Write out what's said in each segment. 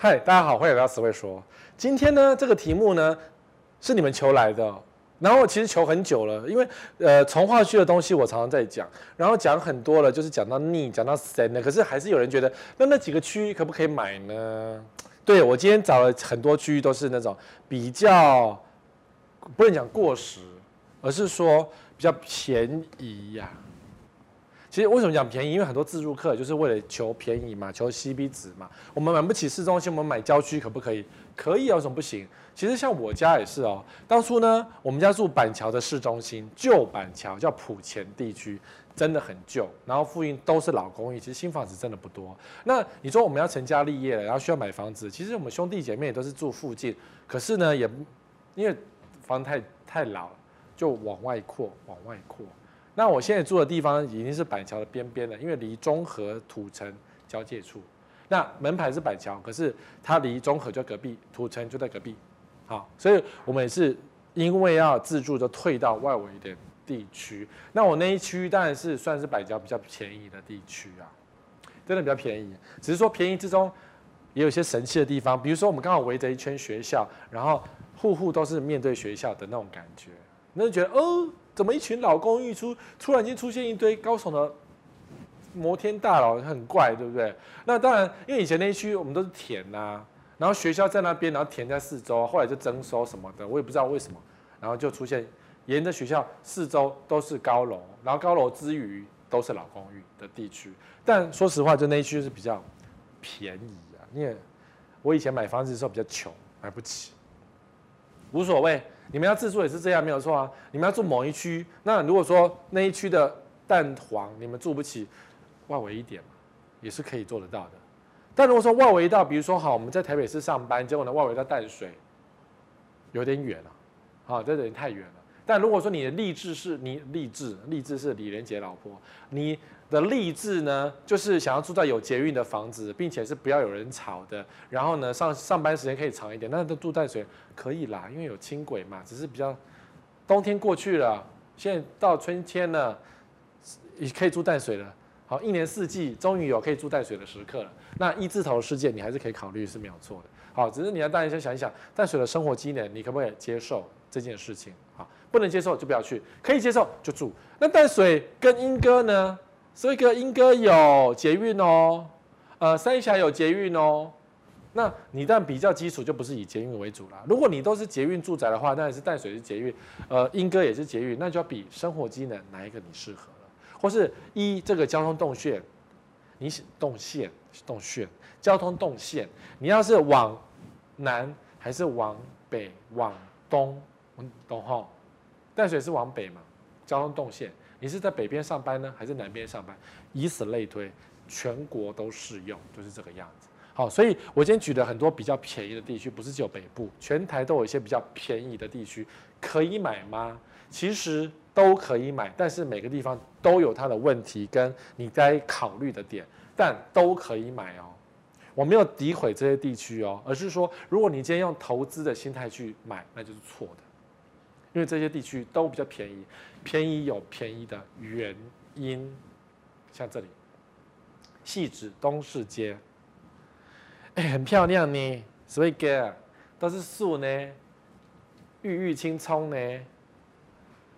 嗨，大家好，欢迎来到词汇说。今天呢，这个题目呢是你们求来的，然后其实求很久了，因为呃，从化区的东西我常常在讲，然后讲很多了，就是讲到腻，讲到深了，可是还是有人觉得，那那几个区域可不可以买呢？对，我今天找了很多区域，都是那种比较不能讲过时，而是说比较便宜呀、其实为什么讲便宜？因为很多自住客就是为了求便宜嘛，求 CP 值嘛。我们买不起市中心，我们买郊区可不可以？可以啊，有什么不行？其实像我家也是哦。当初呢，我们家住板桥的市中心，旧板桥叫埔前地区，真的很旧。然后附近都是老公寓，其实新房子真的不多。那你说我们要成家立业了，然后需要买房子，其实我们兄弟姐妹也都是住附近。可是呢，也因为房太太老了，就往外扩，往外扩。那我现在住的地方已经是板桥的边边了，因为离中和土城交界处。那门牌是板桥，可是它离中和就隔壁，土城就在隔壁。好，所以我们也是因为要自住，就退到外围的地区。那我那一区当然是算是板桥比较便宜的地区啊，真的比较便宜。只是说便宜之中也有些神奇的地方，比如说我们刚好围着一圈学校，然后户户都是面对学校的那种感觉，那就觉得哦。怎么一群老公寓出突然间出现一堆高耸的摩天大楼，很怪，对不对？那当然，因为以前那一区我们都是田呐、然后学校在那边，然后田在四周，后来就征收什么的，我也不知道为什么，然后就出现沿着学校四周都是高楼，然后高楼之余都是老公寓的地区。但说实话，就那一区是比较便宜啊，因为我以前买房子的时候比较穷，买不起，无所谓。你们要自住也是这样，没有错啊。你们要住某一区，那如果说那一区的蛋黄你们住不起，外围一点嘛，也是可以做得到的。但如果说外围到，比如说好，我们在台北市上班，结果呢外围到淡水，有点远了，好，这有点太远了。但如果说你的立志是你立志，立志是李连杰老婆，你的立志呢，就是想要住在有捷运的房子，并且是不要有人吵的，然后呢上上班时间可以长一点，那都住淡水可以啦，因为有轻轨嘛，只是比较冬天过去了，现在到春天了，也可以住淡水了。好，一年四季终于有可以住淡水的时刻了。那一字头事件你还是可以考虑是没有错的。好，只是你要大家先想一想淡水的生活机能，你可不可以接受这件事情？好。不能接受就不要去，可以接受就住。那淡水跟莺歌呢？所以个莺歌有捷运哦，呃，三峡有捷运哦。那你但比较基础就不是以捷运为主啦。如果你都是捷运住宅的话，当然是淡水是捷运，呃，莺歌也是捷运，那就要比生活机能哪一个你适合了，或是一这个交通动线，你是动线动线交通动线，你要是往南还是往北往东，懂哈？淡水是往北嘛，交通动线，你是在北边上班呢，还是南边上班？以此类推，全国都适用，就是这个样子。好，所以我今天举的很多比较便宜的地区，不是只有北部，全台都有一些比较便宜的地区，可以买吗？其实都可以买，但是每个地方都有它的问题跟你该考虑的点，但都可以买哦。我没有诋毁这些地区哦，而是说，如果你今天用投资的心态去买，那就是错的。因为这些地区都比较便宜，便宜有便宜的原因，像这里，汐止东市街，哎，很漂亮呢，所以哥都是树呢，郁郁青葱呢，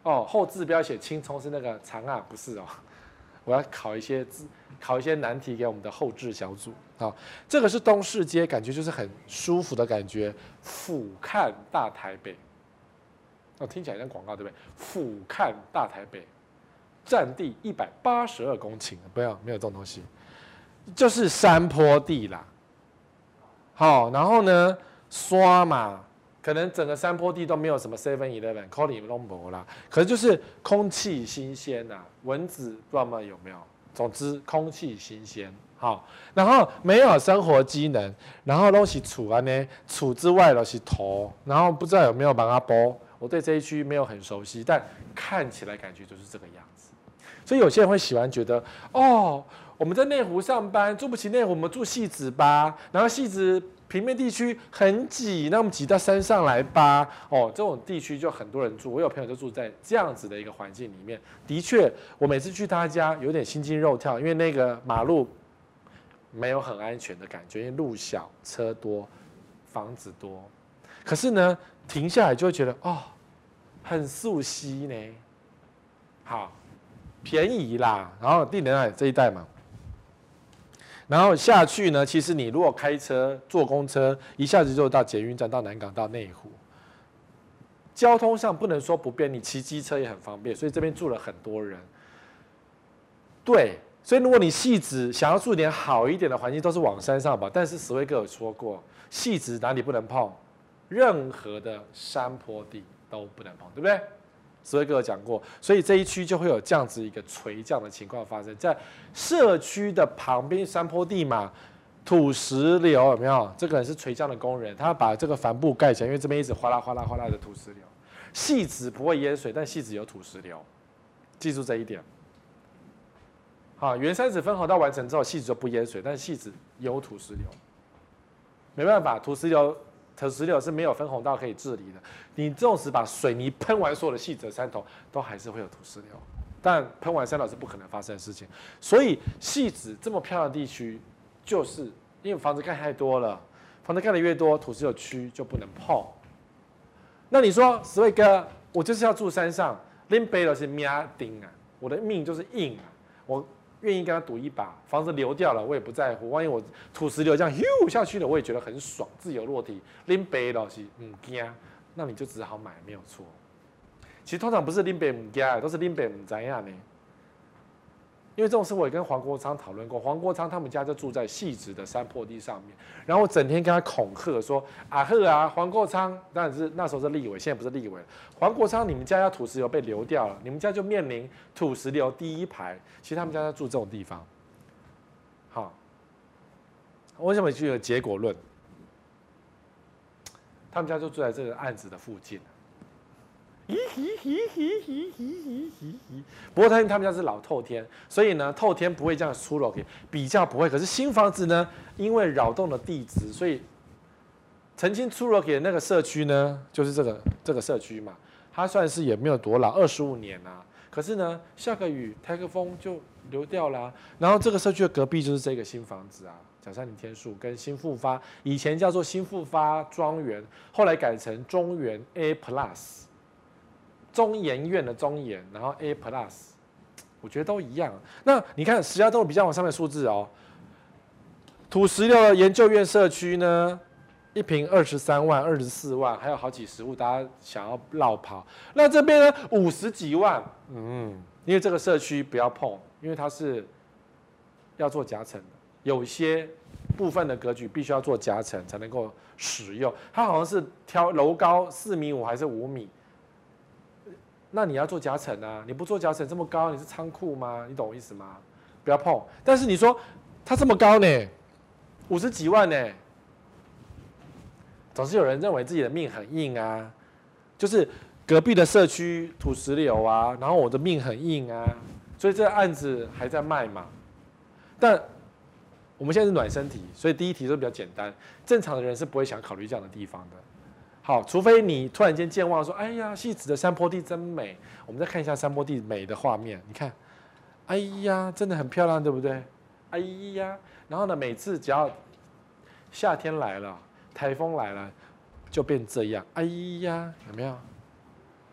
哦，后字标写青葱是那个长啊，不是哦，我要考一些字，考一些难题给我们的后置小组。好，这个是东市街，感觉就是很舒服的感觉，俯瞰大台北。哦，听起来像广告，对不对？俯瞰大台北，占地一百八十二公顷，不要没有这种东西，就是山坡地啦。好，然后呢，刷嘛，可能整个山坡地都没有什么 Seven Eleven、Calling b o 啦，可是就是空气新鲜呐，蚊子不知道吗？有没有？总之空气新鲜，好，然后没有生活机能，然后东西除了呢，除之外都是头，然后不知道有没有帮他剥。我对这一区没有很熟悉，但看起来感觉就是这个样子。所以有些人会喜欢觉得，哦，我们在内湖上班，住不起内湖，我们住戏子吧。然后戏子平面地区很挤，那我们挤到山上来吧。哦，这种地区就很多人住。我有朋友就住在这样子的一个环境里面。的确，我每次去他家有点心惊肉跳，因为那个马路没有很安全的感觉，因为路小、车多、房子多。可是呢，停下来就会觉得哦，很熟悉呢。好，便宜啦，然后地点在这一带嘛。然后下去呢，其实你如果开车、坐公车，一下子就到捷运站、到南港、到内湖。交通上不能说不便，你骑机车也很方便，所以这边住了很多人。对，所以如果你汐止想要住点好一点的环境，都是往山上跑。但是史威哥有说过，汐止哪里不能碰？任何的山坡地都不能碰，对不对？史威哥有讲过，所以这一区就会有这样子一个垂降的情况发生在社区的旁边山坡地嘛，土石流有没有？这个人是垂降的工人，他把这个帆布盖起来，因为这边一直哗啦哗啦哗啦的土石流。汐止不会淹水，但汐止有土石流，记住这一点。好，原山子分洪道完成之后，汐止就不淹水，但是汐止有土石流，没办法，土石流。土石流是没有分洪道可以治理的。你纵使把水泥喷完所有的细则山头，都还是会有土石流。但喷完山头是不可能发生的事情。所以汐止这么漂亮的地区，就是因为房子盖太多了，房子盖的越多，土石流区就不能碰。那你说，十位哥，我就是要住山上，林北的是命定啊，我的命就是硬啊，我。愿意跟他赌一把，房子流掉了，我也不在乎。万一我土石流这样咻下去了，我也觉得很爽，自由落体。拎北老是唔惊，那你就只好买，没有错。其实通常不是拎北唔惊，都是拎北唔知样呢。因为这种事我也跟黄国昌讨论过，黄国昌他们家就住在汐止的山坡地上面，然后我整天跟他恐吓说：“啊呵啊，黄国昌，当然是那时候是立委，现在不是立委。黄国昌，你们家要土石流被流掉了，你们家就面临土石流第一排。其实他们家在住这种地方。好，为什么就有结果论？他们家就住在这个案子的附近。” 不过他他们家是老透天，所以呢，透天不会这样出楼，比较不会。可是新房子呢，因为扰动了地质，所以曾经出楼给的那个社区呢，就是这个这个社区嘛，它算是也没有多老，二十五年啊。可是呢，下个雨，台个风就流掉了啊。然后这个社区的隔壁就是这个新房子啊，甲山林天树跟新复发，以前叫做新复发庄园，后来改成中原 A Plus。中研院的中研，然后 A Plus，我觉得都一样。那你看石家庄比较往上面数字哦，土石流的研究院社区呢，一平二十三万、二十四万，还有好几十户，大家想要落跑。那这边呢，五十几万，嗯，因为这个社区不要碰，因为它是要做夹层的，有些部分的格局必须要做夹层才能够使用。它好像是挑楼高四米五还是五米？那你要做夹层啊？你不做夹层这么高，你是仓库吗？你懂我意思吗？不要碰。但是你说它这么高呢，五十几万呢，总是有人认为自己的命很硬啊。就是隔壁的社区土石流啊，然后我的命很硬啊，所以这个案子还在卖嘛。但我们现在是暖身体，所以第一题都比较简单。正常的人是不会想考虑这样的地方的。好，除非你突然间健忘说：“哎呀，汐止的山坡地真美。”我们再看一下山坡地美的画面。你看，哎呀，真的很漂亮，对不对？哎呀，然后呢，每次只要夏天来了，台风来了，就变这样。哎呀，有没有？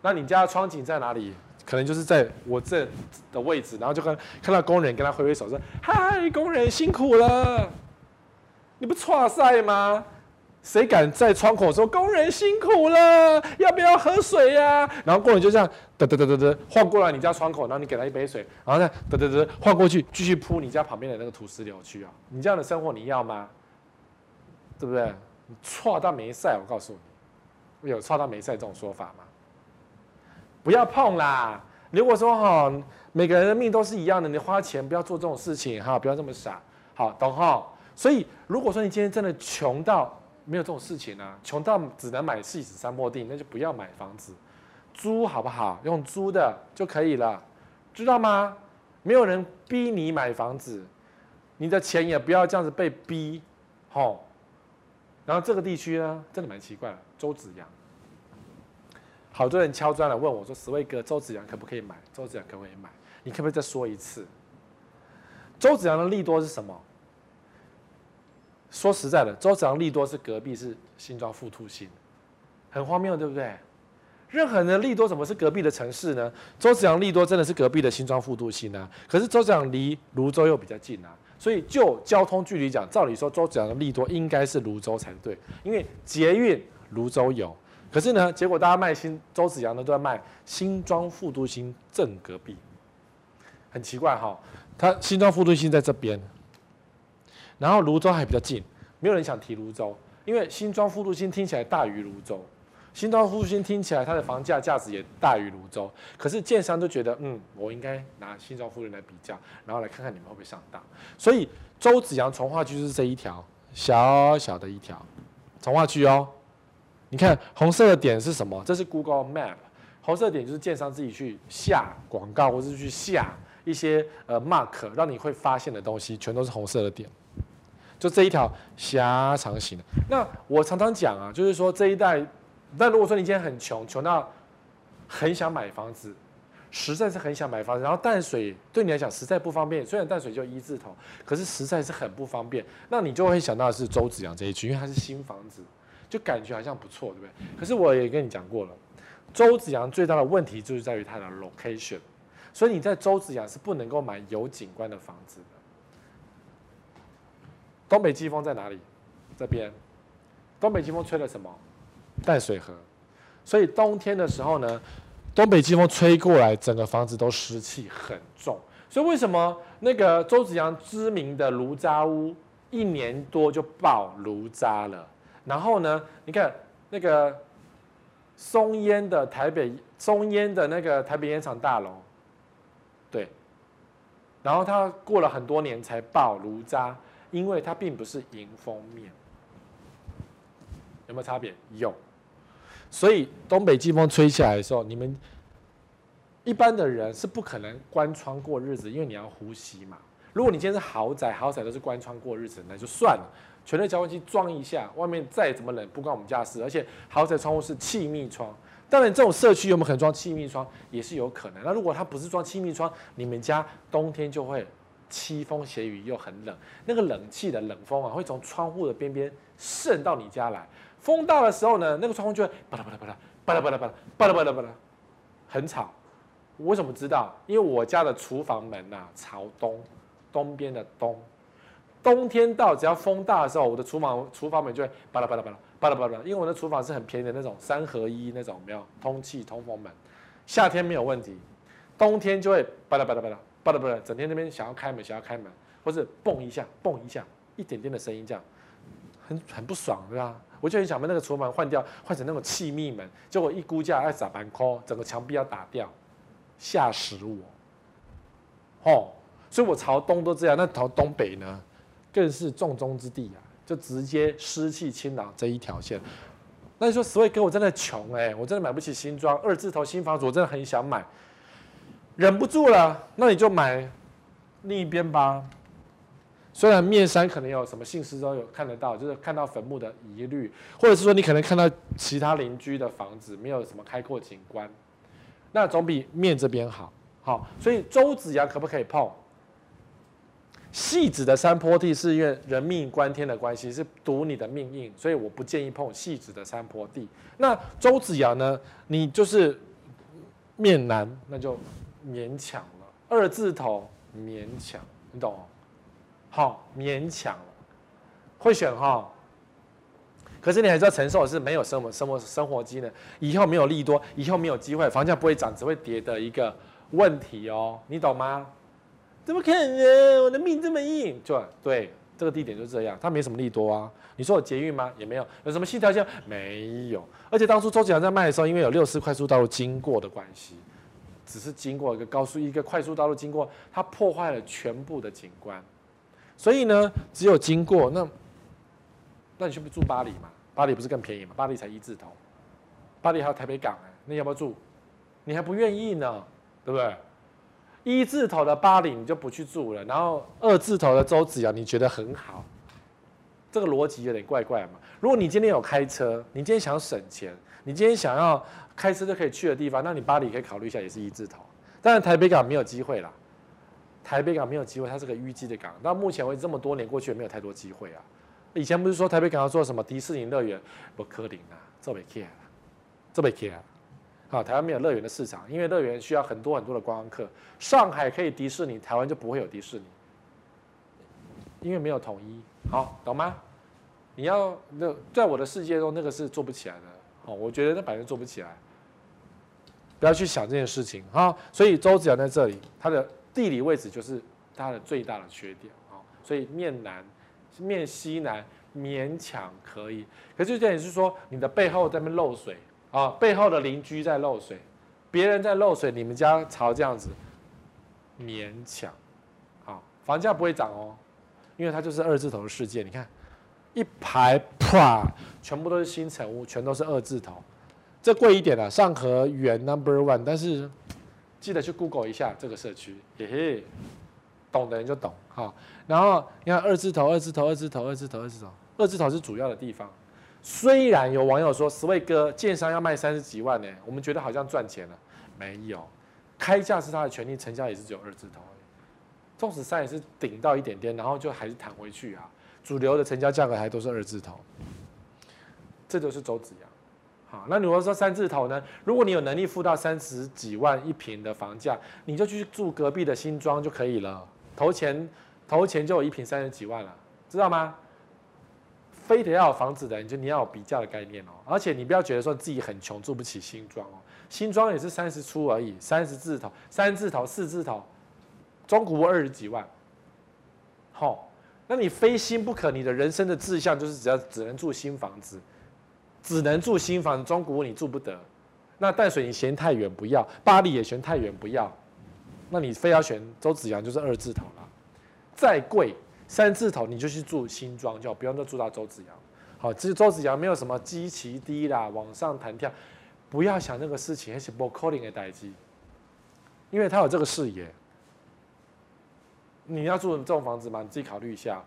那你家的窗景在哪里？可能就是在我这的位置，然后就看看到工人跟他挥挥手说：“嗨，工人辛苦了。”你不剉赛吗？谁敢在窗口说工人辛苦了，要不要喝水呀、然后工人就这样嘚嘚嘚嘚嘚晃过来你家窗口，然后你给他一杯水，然后再嘚嘚嘚晃过去，继续铺你家旁边的那个土石流去啊！你这样的生活你要吗？对不对？你错到没赛，我告诉你，有错到没赛这种说法吗？不要碰啦！如果说哈，每个人的命都是一样的，你花钱不要做这种事情哈，不要这么傻，好懂哈？所以如果说你今天真的穷到，没有这种事情啊，穷到只能买汐止山坡地，那就不要买房子，租好不好？用租的就可以了，知道吗？没有人逼你买房子，你的钱也不要这样子被逼，吼。然后这个地区呢，真的蛮奇怪的，周子阳，好多人敲砖来问我说：“十位哥，周子阳可不可以买？周子阳可不可以买？你可不可以再说一次？周子阳的利多是什么？说实在的，周子阳利多是隔壁是新庄副都心，很荒谬，对不对？任何人的利多怎么是隔壁的城市呢？周子阳利多真的是隔壁的新庄副都心啊。可是周子阳离泸州又比较近啊，所以就交通距离讲，照理说周子阳的利多应该是泸州才对，因为捷运泸州有。可是呢，结果大家卖新周子阳的都在卖新庄副都心正隔壁，很奇怪哈。他新庄副都心在这边，然后泸州还比较近，没有人想提泸州，因为新庄副都新听起来大于泸州。新庄复兴听起来它的房价价值也大于泸州，可是建商都觉得，嗯，我应该拿新庄复都来比较，然后来看看你们会不会上当。所以周子阳从化区是这一条小小的一条从化区哦。你看红色的点是什么？这是 Google Map，红色点就是建商自己去下广告或是去下一些呃 mark，让你会发现的东西，全都是红色的点。就这一条狭长型的。那我常常讲啊，就是说这一带。但如果说你今天很穷，穷到很想买房子，实在是很想买房子，然后淡水对你来讲实在不方便。虽然淡水就一字头，可是实在是很不方便。那你就会想到的是周子阳这一区，因为它是新房子，就感觉好像不错，对不对？可是我也跟你讲过了，周子阳最大的问题就是在于它的 location，所以你在周子阳是不能够买有景观的房子的。东北季风在哪里？这边，东北季风吹了什么？淡水河，所以冬天的时候呢，东北季风吹过来，整个房子都湿气很重。所以为什么那个周子阳知名的炉渣屋一年多就爆炉渣了？然后呢，你看那个松烟的台北松烟的那个台北烟厂大楼，对，然后它过了很多年才爆炉渣，因为它并不是迎风面，有没有差别？有。所以东北季风吹起来的时候，你们一般的人是不可能关窗过日子，因为你要呼吸嘛。如果你今天是豪宅，豪宅都是关窗过日子，那就算了，全热交换器装一下，外面再怎么冷不关我们家事。而且豪宅窗户是气密窗，当然这种社区有没有可能装气密窗也是有可能。那如果它不是装气密窗，你们家冬天就会凄风斜雨又很冷，那个冷气的冷风啊会从窗户的边边渗到你家来。风大的时候呢，那个窗户就会巴拉巴拉巴拉巴拉巴拉巴拉巴拉巴拉巴拉，很吵。我为什么知道？因为我家的厨房门呐、朝东，东边的东。冬天到，只要风大的时候，我的厨房厨房门就会巴拉巴拉巴拉巴拉巴拉。因为我的厨房是很便宜的那种三合一那种，没有通气通风门。夏天没有问题，冬天就会巴拉巴拉巴拉巴拉巴拉，整天那边想要开门想要开门，或是蹦一下蹦一下，一点点的声音这样，很很不爽，对吧？我就很想把那个厨房换掉，换成那种气密门。结果一估价要砸板扣，整个墙壁要打掉，吓死我！哦，所以我朝东都这样，那朝东北呢，更是重中之地啊，就直接湿气侵扰这一条线。那你说，所以哥，我真的穷哎、我真的买不起新装二字头新房子，我真的很想买，忍不住了，那你就买另一边吧。虽然面山可能有什么信息都有看得到，就是看到坟墓的疑虑，或者是说你可能看到其他邻居的房子没有什么开阔景观，那总比面这边好。好，所以周子阳可不可以碰？戏子的山坡地是因为人命关天的关系，是赌你的命运，所以我不建议碰戏子的山坡地。那周子阳呢？你就是面南，那就勉强了，二字头勉强，你懂？好、勉强，会选哈、可是你还是要承受的是没有生活生活生活机能，以后没有利多，以后没有机会，房价不会涨，只会跌的一个问题哦，你懂吗？怎么可能？我的命这么硬，就对，这个地点就这样，它没什么利多啊。你说有捷运吗？也没有，有什么新条件？没有。而且当初周子阳在卖的时候，因为有六四快速道路经过的关系，只是经过一个高速一个快速道路经过，它破坏了全部的景观。所以呢，只有经过那，那你去不住巴黎嘛？巴黎不是更便宜吗？巴黎才一字头，巴黎还有台北港哎，那你要不要住？你还不愿意呢，对不对？一字头的巴黎你就不去住了，然后二字头的周子阳你觉得很好，这个逻辑有点怪怪嘛。如果你今天有开车，你今天想省钱，你今天想要开车就可以去的地方，那你巴黎可以考虑一下，也是一字头。当然台北港没有机会啦。台北港没有机会，它是个淤积的港。到目前为止这么多年过去，也没有太多机会啊。以前不是说台北港要做什么迪士尼乐园？不可能啊，这没开啊，这没开啊。台湾没有乐园的市场，因为乐园需要很多很多的观光客。上海可以迪士尼，台湾就不会有迪士尼，因为没有统一。好，懂吗？你要那在我的世界中，那个是做不起来的。哦，我觉得那本身做不起来，不要去想这件事情啊。所以周子阳在这里，它的地理位置就是它的最大的缺点啊。所以面南、面西南勉强可以，可是这点是说你的背后在那漏水。啊，背后的邻居在漏水，别人在漏水，你们家朝这样子，勉强，好，房价不会涨哦，因为它就是二字头的世界。你看，一排啪，全部都是新成屋，全都是二字头，这贵一点啊，上河园 Number One，但是记得去 Google 一下这个社区，嘿嘿，懂的人就懂，好，然后你看二字头，二字头，二字头，二字头，二字头，二字头是主要的地方。虽然有网友说，Sway 哥建商要卖三十几万呢，我们觉得好像赚钱了，没有，开价是他的权利，成交也是只有二字头，纵使三也是顶到一点点，然后就还是弹回去啊，主流的成交价格还都是二字头，这就是周子阳。好，那如果说三字头呢？如果你有能力付到三十几万一平的房价，你就去住隔壁的新庄就可以了，投钱投钱就有一平三十几万了，知道吗？非得要有房子的，你就你要有比较的概念哦。而且你不要觉得说自己很穷，住不起新庄哦。新庄也是三十出而已，三十字头、三字头、四字头，中古二十几万。好、那你非新不可，你的人生的志向就是只要只能住新房子，只能住新房，中古屋你住不得。那淡水你嫌太远不要，巴黎也嫌太远不要，那你非要选周子阳就是二字头了，再贵。三字头你就去住新庄就好，不用再住到周子阳。好，其实周子阳没有什么基期低啦，往上弹跳，不要想那个事情，而且不可能的代际，因为他有这个视野。你要住这种房子吗？你自己考虑一下。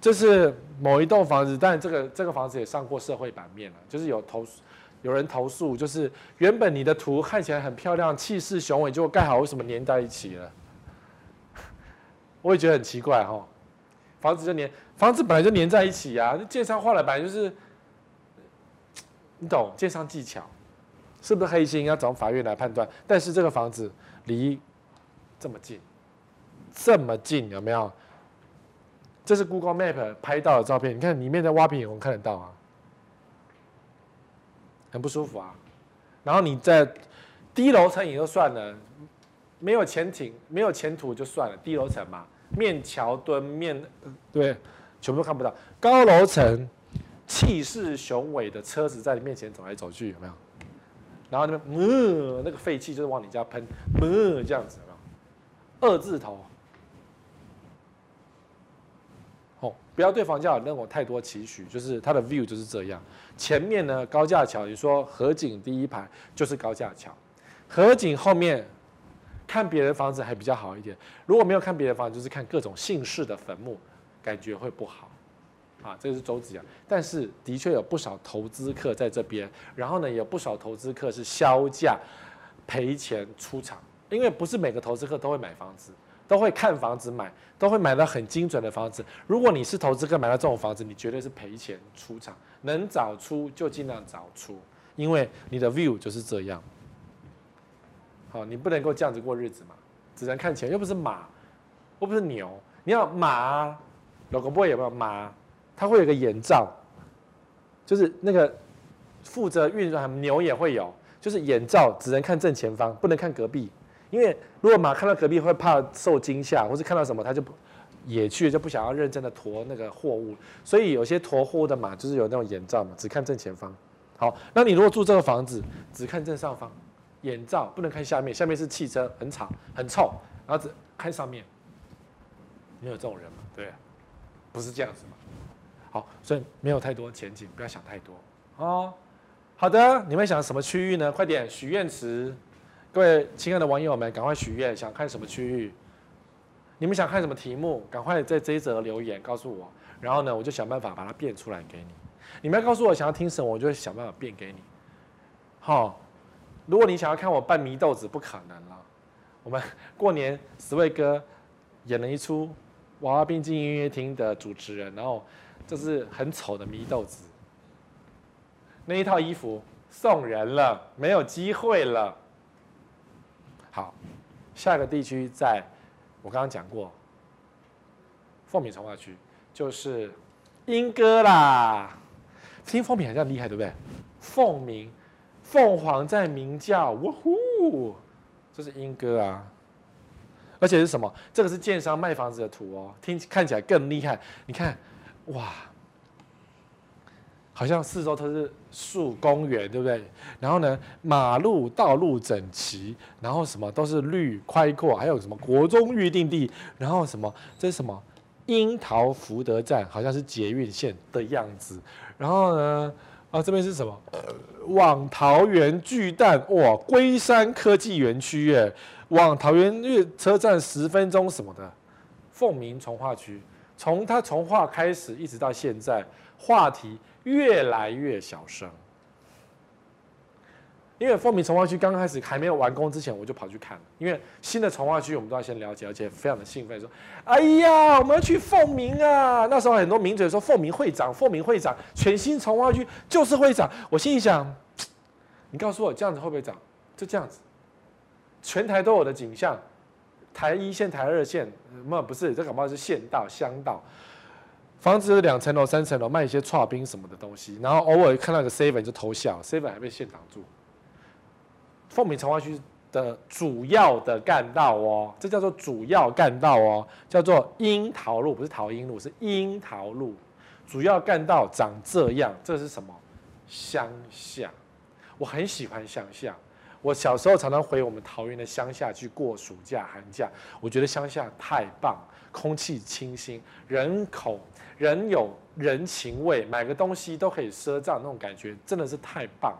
这是某一栋房子，但这个这个房子也上过社会版面了，就是有投有人投诉，就是原本你的图看起来很漂亮，气势雄伟，结果盖好为什么粘在一起了？我也觉得很奇怪哈。房子就粘，房子本来就粘在一起呀、啊。建商画的本来就是，你懂建商技巧，是不是黑心？要找法院来判断。但是这个房子离这么近，这么近有没有？这是 Google Map 拍到的照片，你看里面的挖鼻孔看得到啊，很不舒服啊。然后你在低楼层也就算了，没有前景，没有前途就算了，低楼层嘛。面桥墩面，对，全部都看不到。高楼层，气势雄伟的车子在你面前走来走去，有没有？然后那边，呃，那个废气就是往你家喷，呃，这样子，有没有？二字头。哦，不要对房价有那种太多期许，就是它的 view 就是这样。前面呢，高架桥，你说河景第一排就是高架桥，河景后面。看别人房子还比较好一点，如果没有看别人房子，就是看各种姓氏的坟墓，感觉会不好。啊，这个是周子阳，但是的确有不少投资客在这边，然后呢，有不少投资客是销价赔钱出场，因为不是每个投资客都会买房子，都会看房子买，都会买到很精准的房子。如果你是投资客买到这种房子，你绝对是赔钱出场，能早出就尽量早出，因为你的 view 就是这样。好，你不能够这样子过日子嘛，只能看钱，又不是马，又不是牛，你要马，老公不会有没有马？它会有个眼罩，就是那个负责运转，牛也会有，就是眼罩只能看正前方，不能看隔壁，因为如果马看到隔壁会怕受惊吓，或是看到什么它就野去就不想要认真的驮那个货物，所以有些驮货物的马就是有那种眼罩嘛，只看正前方。好，那你如果住这个房子，只看正上方。眼罩不能看下面，下面是汽车，很吵很臭，然后只看上面，没有这种人嘛？对，不是这样子嘛？好，所以没有太多前景，不要想太多哦。好的，你们想什么区域呢？快点许愿池，各位亲爱的网友们，赶快许愿，想看什么区域？你们想看什么题目？赶快在这一则留言告诉我，然后呢，我就想办法把它变出来给你。你们要告诉我想要听什么，我就会想办法变给你。好。如果你想要看我扮祢豆子，不可能了。我们过年十位哥演了一出娃娃兵进音乐厅的主持人，然后就是很丑的祢豆子。那一套衣服送人了，没有机会了。好，下一个地区在，我刚刚讲过，凤鸣从化区，就是莺歌啦。听凤鸣好像厉害，对不对？凤鸣，凤凰在鸣叫，呜呼，这是莺歌啊。而且是什么？这个是建商卖房子的图哦，听看起来更厉害。你看，哇，好像四周都是树，公园，对不对？然后呢，马路道路整齐，然后什么都是绿宽阔，还有什么国中预定地，然后什么这是什么？樱桃福德站，好像是捷运线的样子。然后呢，啊，这边是什么？往桃园巨蛋，哇，龟山科技园区耶。往桃园月车站十分钟什么的，凤鸣从化区，从它从化开始一直到现在，话题越来越小声。因为凤鸣从化区刚开始还没有完工之前，我就跑去看了。因为新的从化区我们都要先了解，而且非常的兴奋，说：“哎呀，我们要去凤鸣啊！”那时候很多名嘴说：“凤鸣会长，凤鸣会长，全新从化区就是会长。”我心里想：“你告诉我这样子会不会长？就这样子。”全台都有的景象，台一线、台二线，那不是，这恐怕是县道、乡道，房子有两层楼、三层楼，卖一些剉冰什么的东西，然后偶尔看到个 seven 就偷笑，seven 还被线挡住。凤鸣从化区的主要的干道哦，这叫做主要干道哦，叫做樱桃路，不是桃莺路，是樱桃路。主要干道长这样，这是什么？乡下，我很喜欢乡下。我小时候常常回我们桃园的乡下去过暑假、寒假，我觉得乡下太棒，空气清新，人口人有人情味，买个东西都可以赊账，那种感觉真的是太棒，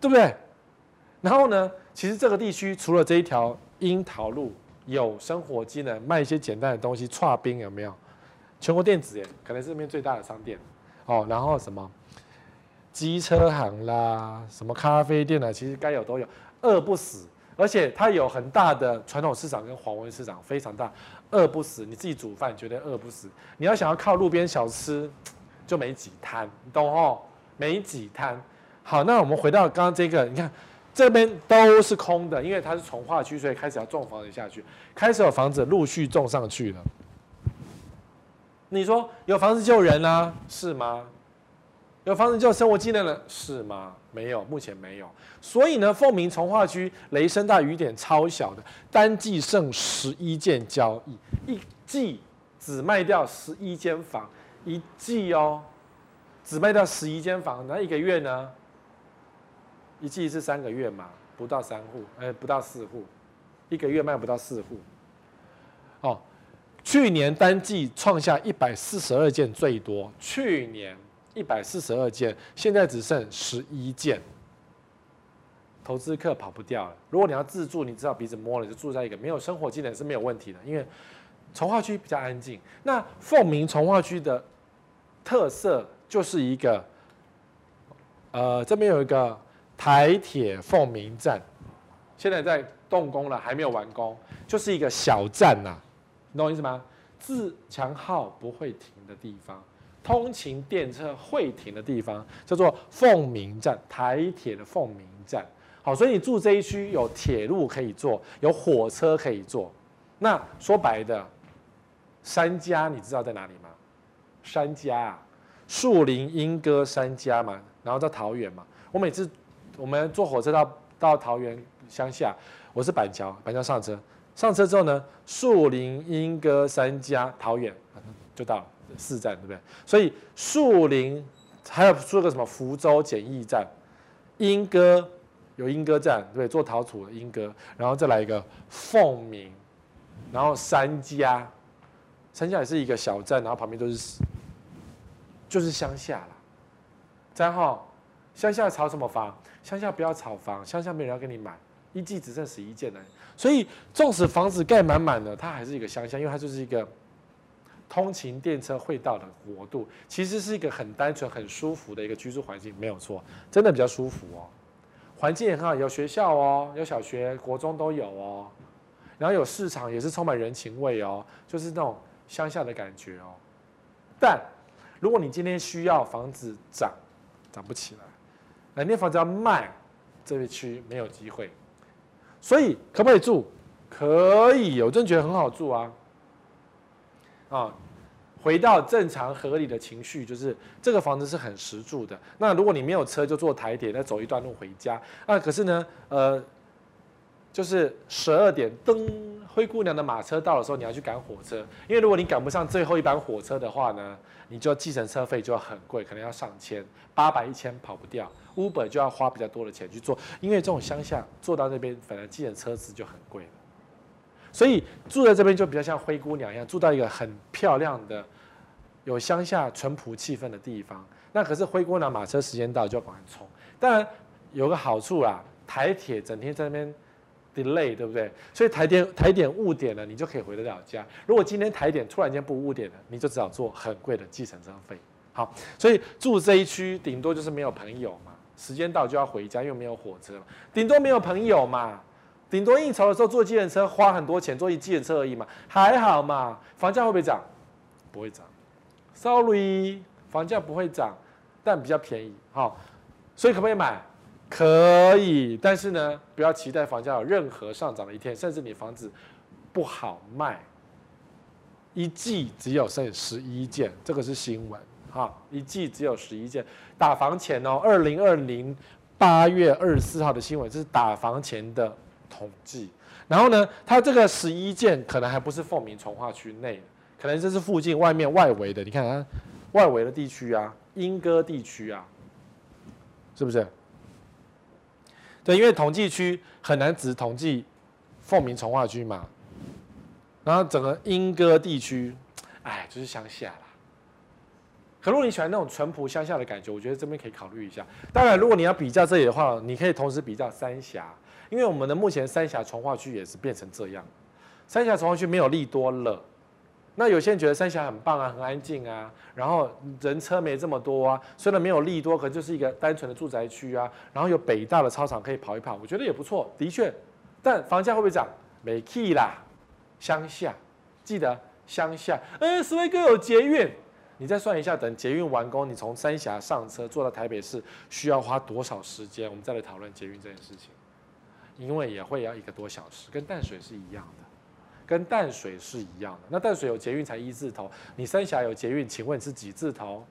对不对？然后呢，其实这个地区除了这一条樱桃路有生活机能，卖一些简单的东西，剉冰有没有？全国电子耶，可能是这边最大的商店哦。然后什么？机车行啦，什么咖啡店啊，其实该有都有，饿不死。而且它有很大的传统市场跟黄昏市场，非常大，饿不死。你自己煮饭绝对饿不死。你要想要靠路边小吃，就没几摊，你懂哦？没几摊。好，那我们回到刚刚这个，你看这边都是空的，因为它是从化区，所以开始要种房子下去，开始有房子陆续种上去了。你说有房子救人啊？是吗？有房子就有生活技能了，是吗？没有，目前没有。所以呢，凤鸣从化区雷声大雨点超小的，单季剩十一件交易，一季只卖掉十一间房，一季哦，只卖掉十一间房，那一个月呢？一季是三个月嘛，不到三户，哎，不到四户，一个月卖不到四户。哦，去年单季创下一百四十二件最多，去年。一百四十二件，现在只剩十一件。投资客跑不掉了。如果你要自住，你知道鼻子摸了就住在一个没有生活技能是没有问题的，因为从化区比较安静。那凤鸣从化区的特色就是一个，呃，这边有一个台铁凤鸣站，现在在动工了，还没有完工，就是一个小站呐、你懂我意思吗？自强号不会停的地方。通勤电车会停的地方叫做凤鸣站，台铁的凤鸣站。好，所以你住这一区有铁路可以坐，有火车可以坐。那说白的，三家你知道在哪里吗？三家啊，树林、莺歌三家嘛，然后到桃园嘛。我每次我们坐火车到到桃园乡下，我是板桥，板桥上车，上车之后呢，树林、莺歌三家，桃园就到了。四站对不对？所以树林还有说个什么福州简易站，莺歌有莺歌站对对？做陶土的莺歌，然后再来一个凤鸣，然后三家，三家也是一个小站，然后旁边都是就是乡下了。三号乡下炒什么房？乡下不要炒房，乡下没人要跟你买，一季只剩十一件了。所以纵使房子盖满满的，它还是一个乡下，因为它就是一个。通勤电车会到的国度，其实是一个很单纯、很舒服的一个居住环境，没有错，真的比较舒服哦。环境也很好，有学校哦，有小学、国中都有哦。然后有市场，也是充满人情味哦，就是那种乡下的感觉哦。但如果你今天需要房子涨，涨不起来，那那房子要卖，这个区没有机会。所以可不可以住？可以，我真觉得很好住啊。啊。回到正常合理的情绪，就是这个房子是很实住的。那如果你没有车，就坐台铁，再走一段路回家。那，可是呢，呃，就是十二点灯，灰姑娘的马车到的时候，你要去赶火车。因为如果你赶不上最后一班火车的话呢，你就计程车费就要很贵，可能要上千，八百一千跑不掉。Uber 就要花比较多的钱去做，因为这种乡下坐到那边，反正计程车子就很贵了。所以住在这边就比较像灰姑娘一样，住到一个很漂亮的、有乡下淳朴气氛的地方。那可是灰姑娘马车时间到就要赶快冲。当然有个好处啦，台铁整天在那边 delay，对不对？所以台点台点误点了，你就可以回得了家。如果今天台点突然间不误点了，你就只好坐很贵的计程车费。好，所以住这一区顶多就是没有朋友嘛，时间到就要回家，因为没有火车，顶多没有朋友嘛。顶多应酬的时候坐计程车花很多钱，坐一计程车而已嘛，还好嘛。房价会不会涨？不会涨。Sorry，房价不会涨，但比较便宜。好，所以可不可以买？可以，但是呢，不要期待房价有任何上涨的一天，甚至你房子不好卖。一季只有剩十一件，这个是新闻。好，一季只有十一件。打房前哦，二零二零八月二十四号的新闻，这是打房前的。统计，然后呢，它这个十一件可能还不是凤鸣从化区内，可能这是附近外面外围的。你看它外围的地区啊，莺歌地区啊，是不是？对，因为统计区很难只统计凤鸣从化区嘛。然后整个莺歌地区，哎，就是乡下啦。可如果你喜欢那种淳朴乡下的感觉，我觉得这边可以考虑一下。当然，如果你要比较这里的话，你可以同时比较三峡。因为我们的目前三峡重化区也是变成这样，三峡重化区没有利多了，那有些人觉得三峡很棒啊，很安静啊，然后人车没这么多啊，虽然没有利多，可就是一个单纯的住宅区啊，然后有北大的操场可以跑一跑，我觉得也不错，的确，但房价会不会涨？没 key 啦，乡下，记得乡下，哎，斯威哥有捷运，你再算一下，等捷运完工，你从三峡上车坐到台北市需要花多少时间？我们再来讨论捷运这件事情。因为也会要一个多小时，跟淡水是一样的，跟淡水是一样的。那淡水有捷运才一字头，你三峡有捷运，请问是几字头？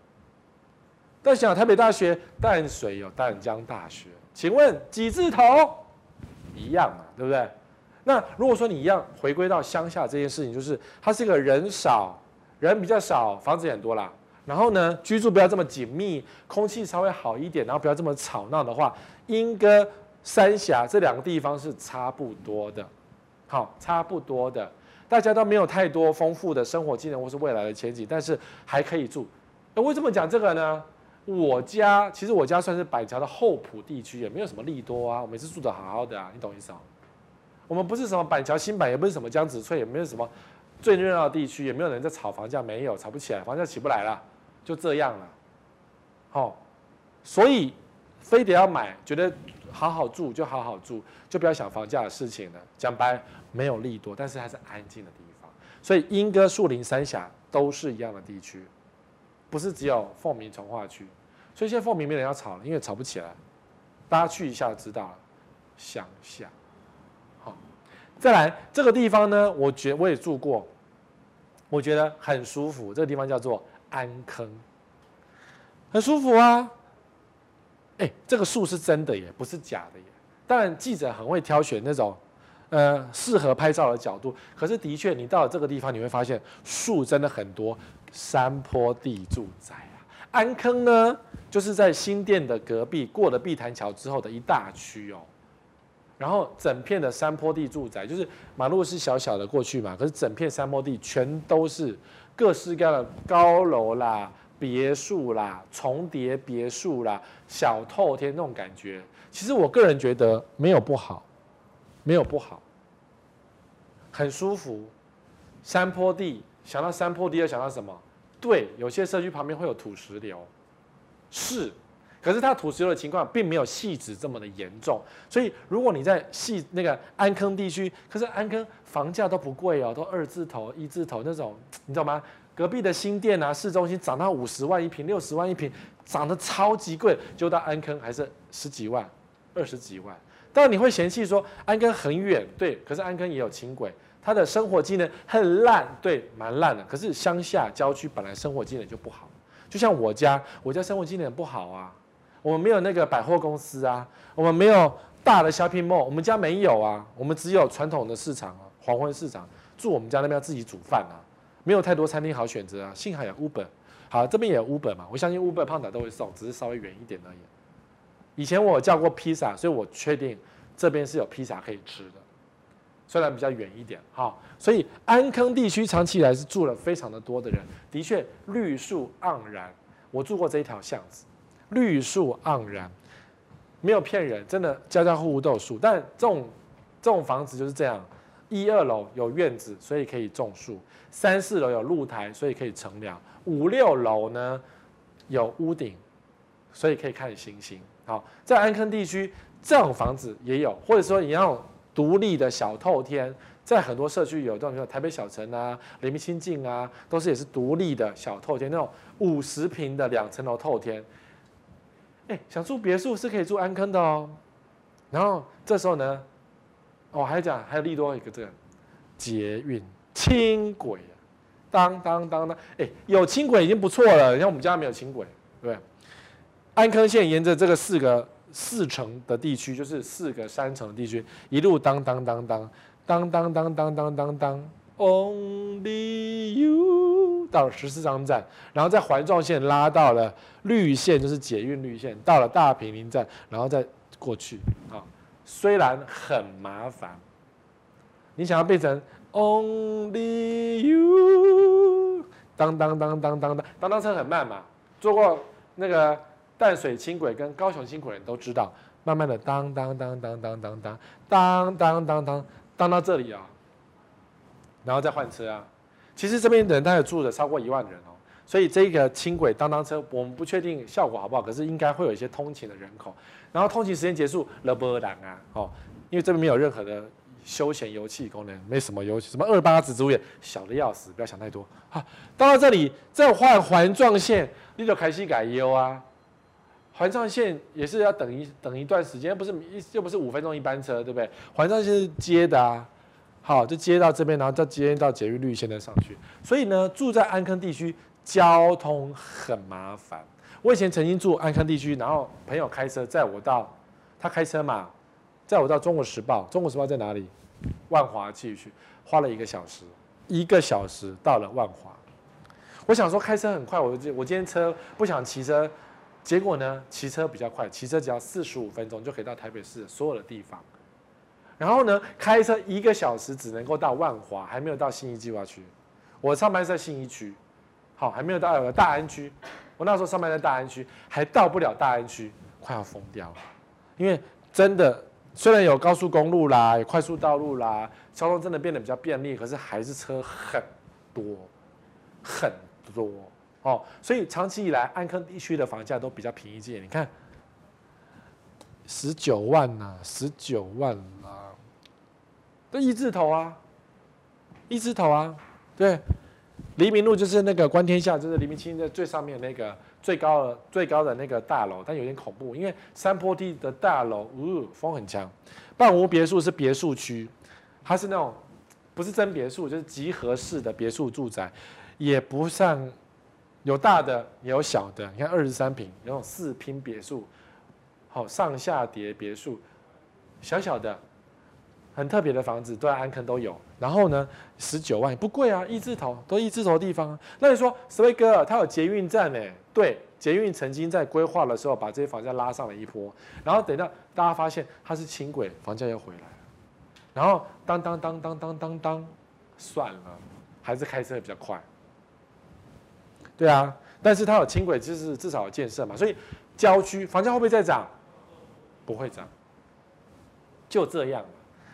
淡水有台北大学，淡水有淡江大学，请问几字头？一样嘛，对不对？那如果说你一样回归到乡下这件事情，就是它是一个人少人比较少，房子也很多啦。然后呢，居住不要这么紧密，空气稍微好一点，然后不要这么吵闹的话，莺歌。三峡这两个地方是差不多的，好，差不多的，大家都没有太多丰富的生活技能或是未来的前景，但是还可以住。那为什么讲这个呢？我家其实我家算是板桥的后埔地区，也没有什么利多啊，我们是住得好好的啊，你懂意思吗？我们不是什么板桥新板，也不是什么江子翠，也没有什么最热闹的地区，也没有人在炒房价，没有，炒不起来，房价起不来了，就这样了。好，所以非得要买，觉得。好好住就好好住，就不要想房价的事情了。讲白，没有利多，但是还是安静的地方。所以莺歌、树林、三峡都是一样的地区，不是只有凤鸣从化区。所以现在凤鸣没人要炒了，因为炒不起来。大家去一下就知道了。乡下，好，再来这个地方呢，我觉我也住过，我觉得很舒服。这个地方叫做安坑，很舒服啊。哎，这个树是真的耶，不是假的耶。当然，记者很会挑选那种，呃，适合拍照的角度。可是，的确，你到了这个地方，你会发现树真的很多。山坡地住宅啊，安坑呢，就是在新店的隔壁，过了碧潭桥之后的一大区哦。然后，整片的山坡地住宅，就是马路是小小的过去嘛，可是整片山坡地全都是各式各样的高楼啦。别墅啦，重叠别墅啦，小透天那种感觉，其实我个人觉得没有不好，没有不好，很舒服。山坡地，想到山坡地要想到什么？对，有些社区旁边会有土石流，是。可是它土石流的情况并没有汐止这么的严重，所以如果你在汐那个安坑地区，可是安坑房价都不贵哦，都二字头、一字头那种，你知道吗？隔壁的新店啊，市中心涨到五十万一平、六十万一平，涨得超级贵，就到安坑还是十几万、二十几万。当然你会嫌弃说安坑很远，对，可是安坑也有轻轨。他的生活机能很烂，对，蛮烂的。可是乡下郊区本来生活机能就不好，就像我家，我家生活机能不好啊。我们没有那个百货公司啊，我们没有大的 shopping mall，我们家没有啊。我们只有传统的市场啊，黄昏市场。住我们家那边要自己煮饭啊，没有太多餐厅好选择啊。幸好有 Uber，好，这边也有 Uber 嘛。我相信 Uber 胖仔都会送，只是稍微远一点而已。以前我叫过披萨，所以我确定这边是有披萨可以吃的。虽然比较远一点，哈，所以安坑地区长期以来是住了非常的多的人，的确绿树盎然。我住过这一条巷子，绿树盎然，没有骗人，真的家家户户都有树。但这种这种房子就是这样，一二楼有院子，所以可以种树；三四楼有露台，所以可以乘凉；五六楼呢有屋顶，所以可以看星星。好，在安坑地区这种房子也有，或者说你要。独立的小透天，在很多社区有这种，台北小城啊、黎明清境啊，都是也是独立的小透天，那种五十平的两层楼透天。哎，想住别墅是可以住安坑的哦。然后这时候呢，哦，还讲还有利多一个这个捷运轻轨，当当当当，哎，有轻轨已经不错了。你看我们家没有轻轨，对不对？安坑线沿着这个四个。四城的地区就是四个山城的地区，一路当当当当当当当当当当当，Only you 到了十四张站，然后在环状线拉到了绿线，就是捷运绿线，到了大坪林站，然后再过去啊。虽然很麻烦，你想要变成 Only you，当当当当当当，当当车很慢嘛，坐过那个。淡水轻轨跟高雄轻轨的人都知道，慢慢的当当当当当当当当当当当当到这里啊，然后再换车啊。其实这边的人大概住的超过一万人哦，所以这个轻轨当当车，我们不确定效果好不好，可是应该会有一些通勤的人口。然后通勤时间结束了不挡啊，哦，因为这边没有任何的休闲游憩功能，没什么游戏，什么二八子植物园小的要死，不要想太多啊。到了这里再换环状线，你就开始改优啊。环状线也是要等一等一段时间，不是一又不是五分钟一班车，对不对？环状线是接的啊，好，就接到这边，然后再接到捷运绿线再上去。所以呢，住在安坑地区交通很麻烦。我以前曾经住安康地区，然后朋友开车载我到，他开车嘛，载我到中国时报。中国时报在哪里？万华继续，花了一个小时，一个小时到了万华。我想说开车很快，我我今天车不想骑车。结果呢，骑车比较快，骑车只要四十五分钟就可以到台北市所有的地方。然后呢，开车一个小时只能够到万华，还没有到信义计划区。我上班在信义区，好，还没有到大安区。我那时候上班在大安区，还到不了大安区，快要疯掉了。因为真的，虽然有高速公路啦，有快速道路啦，交通真的变得比较便利，可是还是车很多，很多。哦，所以长期以来，安坑地区的房价都比较便宜一点。你看，十九万呐、十九万啊，都一字头啊，一字头啊。对，黎明路就是那个观天下，就是黎明清的最上面那个最高的最高的那个大楼，但有点恐怖，因为山坡地的大楼，呜，风很强。半屋别墅是别墅区，它是那种不是真别墅，就是集合式的别墅住宅，也不像。有大的也有小的，你看二十三坪，有种四拼别墅，好上下叠别墅，小小的，很特别的房子，都在安坑都有。然后呢，十九万不贵啊，一字头都一字头的地方。那你说，史威哥，他有捷运站呢？对，捷运曾经在规划的时候把这些房价拉上了一波，然后等到大家发现它是轻轨，房价又回来了。然后当当当当当当当，算了，还是开车比较快。对啊，但是它有轻轨，就是至少有建设嘛，所以郊区房价会不会再涨？不会涨，就这样。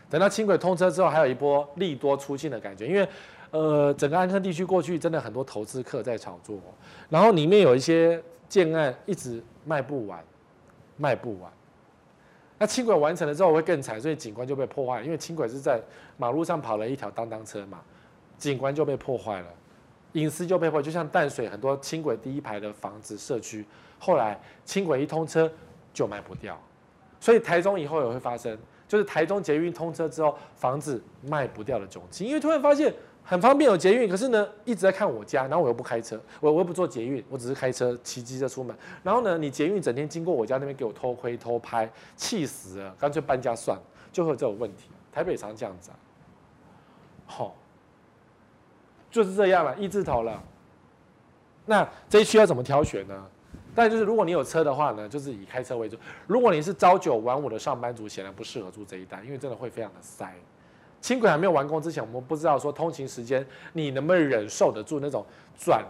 等到轻轨通车之后，还有一波利多出尽的感觉，因为呃，整个安坑地区过去真的很多投资客在炒作，然后里面有一些建案一直卖不完，卖不完。那轻轨完成了之后会更惨，所以景观就被破坏，因为轻轨是在马路上跑了一条当当车嘛，景观就被破坏了，隐私就被破坏。就像淡水很多轻轨第一排的房子社区，后来轻轨一通车就卖不掉，所以台中以后也会发生，就是台中捷运通车之后房子卖不掉的窘境，因为突然发现。很方便有捷运，可是呢一直在看我家，然后我又不开车，我我又不坐捷运，我只是开车骑机车出门。然后呢，你捷运整天经过我家那边给我偷窥偷拍，气死了，干脆搬家算了，就会有这种问题。台北常这样子啊，好、就是这样了，一字头了。那这一区要怎么挑选呢？但就是如果你有车的话呢，就是以开车为主。如果你是朝九晚五的上班族，显然不适合住这一带，因为真的会非常的塞。轻轨还没有完工之前，我们不知道说通勤时间你能不能忍受得住那种转，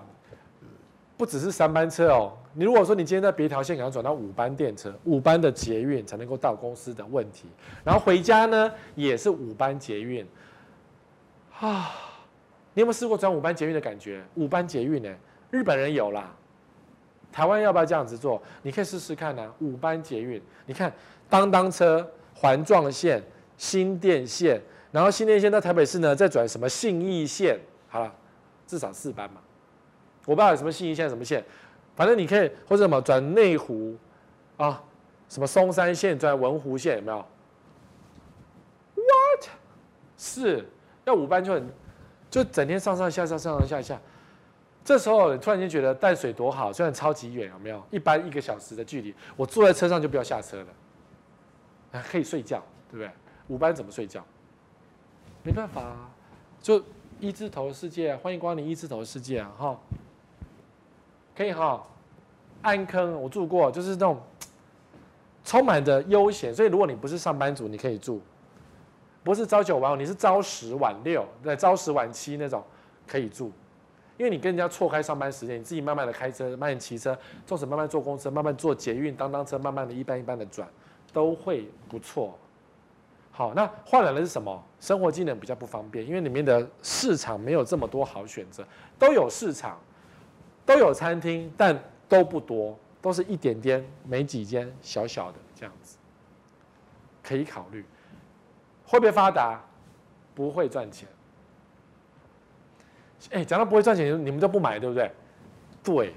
不只是三班车哦。你如果说你今天在别条线，可能转到五班电车、五班的捷运才能够到公司的问题，然后回家呢也是五班捷运，啊，你有没有试过转五班捷运的感觉？五班捷运呢？日本人有啦，台湾要不要这样子做？你可以试试看呢、啊。五班捷运，你看当当车、环状线、新店线。然后新店线到台北市呢，再转什么信义线？好了，至少四班嘛。我不知道有什么信义线什么线，反正你可以或者什么转内湖啊，什么松山线转文湖线有没有？What？是要五班就很，就整天上上下下上上下下。这时候你突然间觉得淡水多好，虽然超级远，有没有？一班一个小时的距离，我坐在车上就不要下车了，可以睡觉，对不对？五班怎么睡觉？没办法啊，就一字头的世界，欢迎光临一字头的世界啊，哈，可以哈，安坑我住过，就是那种充满着悠闲，所以如果你不是上班族，你可以住，不是朝九晚五，你是朝十晚六，对，朝十晚七那种可以住，因为你跟人家错开上班时间，你自己慢慢的开车，慢慢骑车，纵使慢慢坐公车，慢慢坐捷运、当当车，慢慢的一班一班的转，都会不错。好，那换来的是什么？生活机能比较不方便，因为里面的市场没有这么多好选择，都有市场，都有餐厅，但都不多，都是一点点，没几间，小小的这样子，可以考虑。会不会发达？不会赚钱。哎，讲到不会赚钱，你们都不买，对不对？对，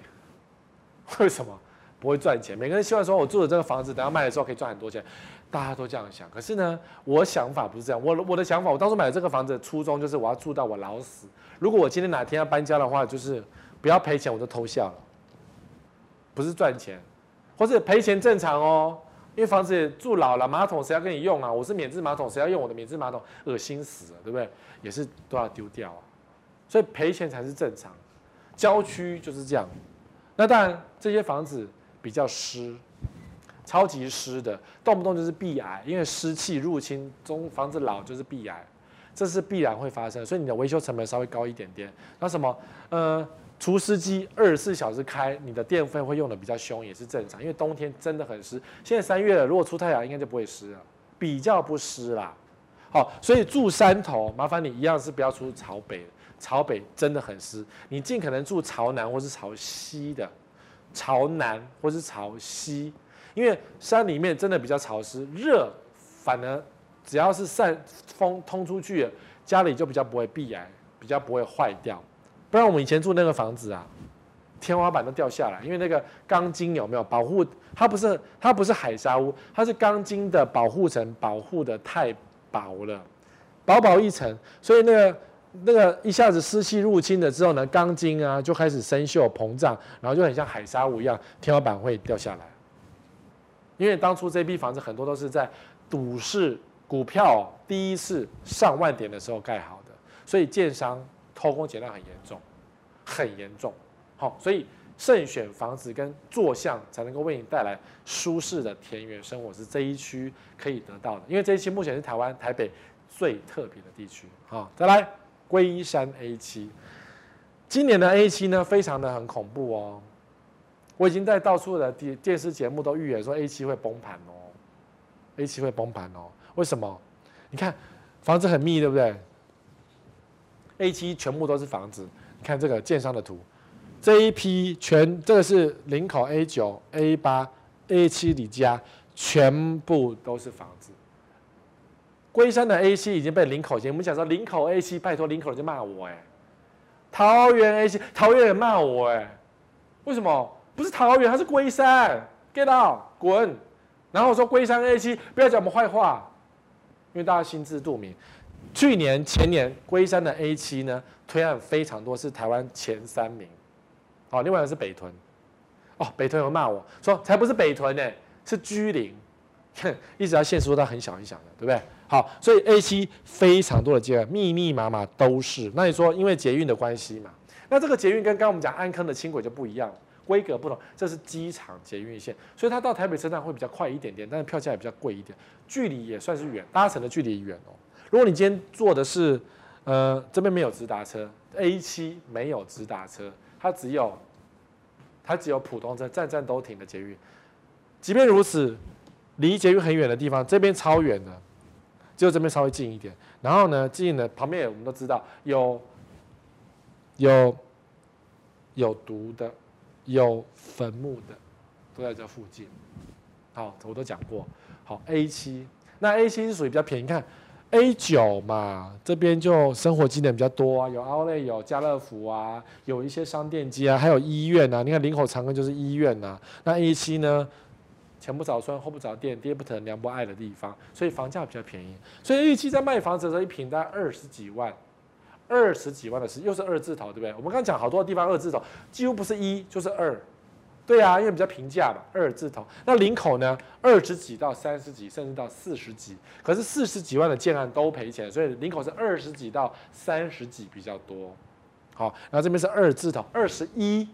为什么？不会赚钱。每个人希望说，我住的这个房子，等到卖的时候可以赚很多钱。大家都这样想，可是呢，我想法不是这样。我我的想法，我当初买了这个房子的初衷就是我要住到我老死。如果我今天哪天要搬家的话，就是不要赔钱，我就偷笑了。不是赚钱，或是赔钱正常哦，因为房子住老了，马桶谁要跟你用啊？我是免治马桶，谁要用我的免治马桶？恶心死了，对不对？也是都要丢掉啊。所以赔钱才是正常。郊区就是这样。那当然，这些房子比较湿。超级湿的，动不动就是壁癌，因为湿气入侵中，房子老就是壁癌，这是必然会发生，所以你的维修成本稍微高一点点。那什么，呃，除湿机二十四小时开，你的电费会用的比较凶，也是正常，因为冬天真的很湿。现在三月了，如果出太阳，应该就不会湿了，比较不湿啦。好，所以住山头，麻烦你一样是不要住朝北，朝北真的很湿，你尽可能住朝南或是朝西的，朝南或是朝西。因为山里面真的比较潮湿热，反而只要是散风通出去，家里就比较不会壁癌，比较不会坏掉。不然我们以前住那个房子啊，天花板都掉下来，因为那个钢筋有没有保护？它不是它不是海砂屋，它是钢筋的保护层保护得太薄了，薄薄一层，所以那个那个一下子湿气入侵了之后呢，钢筋啊就开始生锈膨胀，然后就很像海沙屋一样，天花板会掉下来。因为当初这批房子很多都是在赌市股票第一次上万点的时候盖好的，所以建商偷工减料很严重，很严重。好，所以慎选房子跟坐向才能够为你带来舒适的田园生活，是这一区可以得到的。因为这一区目前是台湾台北最特别的地区。好，再来龟山 A 七，今年的 A 七呢，非常的很恐怖哦。我已经在到处的电电视节目都预言说 A 七会崩盘哦，A 七会崩盘哦。为什么？你看房子很密，对不对？A 七全部都是房子。你看这个建商的图，这一批全这个是林口 A 九、A 八、A 七李家全部都是房子。龟山的 A 七已经被林口，我们讲说林口 A 七，拜托林口人就骂我哎。桃园 A 七，桃园也骂我哎，为什么？不是桃园，它是龟山，get out，滚。然后我说龟山 A 七，不要讲我们坏话，因为大家心知肚明。去年前年龟山的 A 七呢，推案非常多，是台湾前三名。好，另外一个是北屯。哦，北屯有骂我说，才不是北屯呢，是居林，一直要限缩到很小很小的，对不对？好，所以 A 七非常多的捷运，密密麻麻都是。那你说，因为捷运的关系嘛？那这个捷运跟刚刚我们讲安坑的轻轨就不一样，规格不同。这是机场捷运线，所以它到台北车站会比较快一点点，但是票价也比较贵一点，距离也算是远，搭乘的距离远哦。如果你今天坐的是，呃，这边没有直达车，A 七没有直达车，它只有它只有普通车，站站都停的捷运。即便如此，离捷运很远的地方，这边超远的。就这边稍微近一点，然后呢，近的旁边我们都知道有有有毒的，有坟墓的，都在这附近。好，我都讲过。好，A 七，那 A 七是属于比较便宜。你看 A 九嘛，这边就生活机能比较多啊，有 Outlet，有家乐福啊，有一些商店街啊，还有医院啊。你看林口长庚就是医院啊。那 A 七呢？前不着村后不着店，爹不疼娘不爱的地方，所以房价比较便宜。所以预期在卖房子的时候，一平大概二十几万，二十几万的是又是二字头，对不对？我们刚刚讲好多地方二字头，几乎不是一就是二，对啊，因为比较平价嘛，二字头。那林口呢，二十几到三十几，甚至到四十几，可是四十几万的建案都赔钱，所以林口是二十几到三十几比较多。好，然后这边是二字头，二十一、